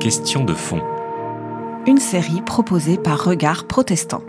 Question de fond. Une série proposée par Regard Protestant.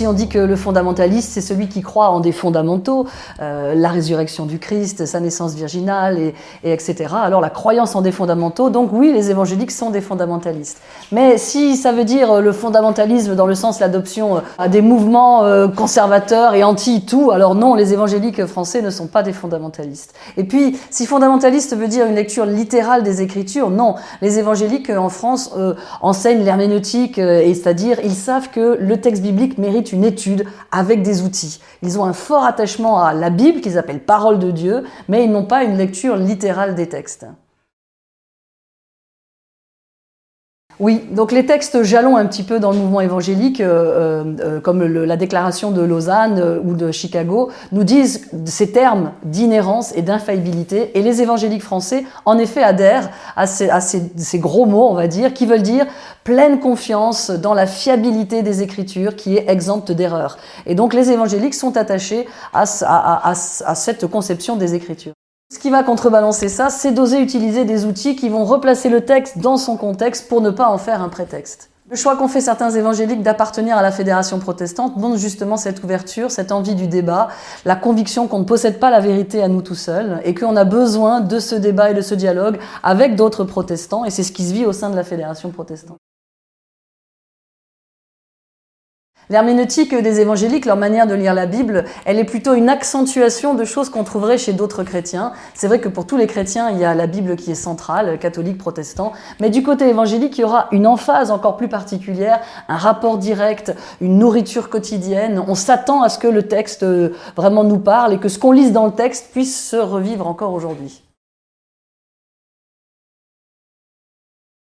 Si on dit que le fondamentaliste, c'est celui qui croit en des fondamentaux, euh, la résurrection du Christ, sa naissance virginale, et, etc., alors la croyance en des fondamentaux, donc oui, les évangéliques sont des fondamentalistes. Mais si ça veut dire le fondamentalisme dans le sens l'adoption euh, à des mouvements euh, conservateurs et anti-tout, alors non, les évangéliques français ne sont pas des fondamentalistes. Et puis, si fondamentaliste veut dire une lecture littérale des Écritures, non, les évangéliques en France enseignent l'herméneutique, et c'est-à-dire ils savent que le texte biblique mérite une étude avec des outils. Ils ont un fort attachement à la Bible qu'ils appellent parole de Dieu, mais ils n'ont pas une lecture littérale des textes. Oui, donc les textes jalons un petit peu dans le mouvement évangélique, euh, euh, euh, comme la déclaration de Lausanne ou de Chicago, nous disent ces termes d'inhérence et d'infaillibilité. Et les évangéliques français, en effet, adhèrent à ces, ces, gros mots, on va dire, qui veulent dire pleine confiance dans la fiabilité des Écritures qui est exempte d'erreur. Et donc les évangéliques sont attachés à, à cette conception des Écritures. Ce qui va contrebalancer ça, c'est d'oser utiliser des outils qui vont replacer le texte dans son contexte pour ne pas en faire un prétexte. Le choix qu'ont fait certains évangéliques d'appartenir à la fédération protestante montre justement cette ouverture, cette envie du débat, la conviction qu'on ne possède pas la vérité à nous tout seuls et qu'on a besoin de ce débat et de ce dialogue avec d'autres protestants et c'est ce qui se vit au sein de la fédération protestante. L'herméneutique des évangéliques, leur manière de lire la Bible, elle est plutôt une accentuation de choses qu'on trouverait chez d'autres chrétiens. C'est vrai que pour tous les chrétiens, il y a la Bible qui est centrale, catholique, protestant, mais du côté évangélique, il y aura une emphase encore plus particulière, un rapport direct, une nourriture quotidienne. On s'attend à ce que le texte euh, vraiment nous parle et que ce qu'on lise dans le texte puisse se revivre encore aujourd'hui.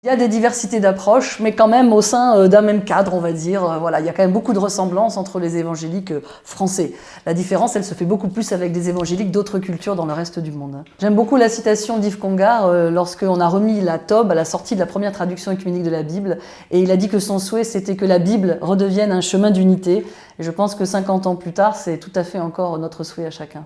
Il y a des diversités d'approches, mais quand même au sein euh, d'un même cadre, on va dire. Euh, voilà, il y a quand même beaucoup de ressemblances entre les évangéliques euh, français. La différence, elle se fait beaucoup plus avec des évangéliques d'autres cultures dans le reste du monde. J'aime beaucoup la citation d'Yves Congar lorsqu'on a remis la Tobe à la sortie de la première traduction écuménique de la Bible, et il a dit que son souhait, c'était que la Bible redevienne un chemin d'unité. Et je pense que 50 ans plus tard, c'est tout à fait encore notre souhait à chacun.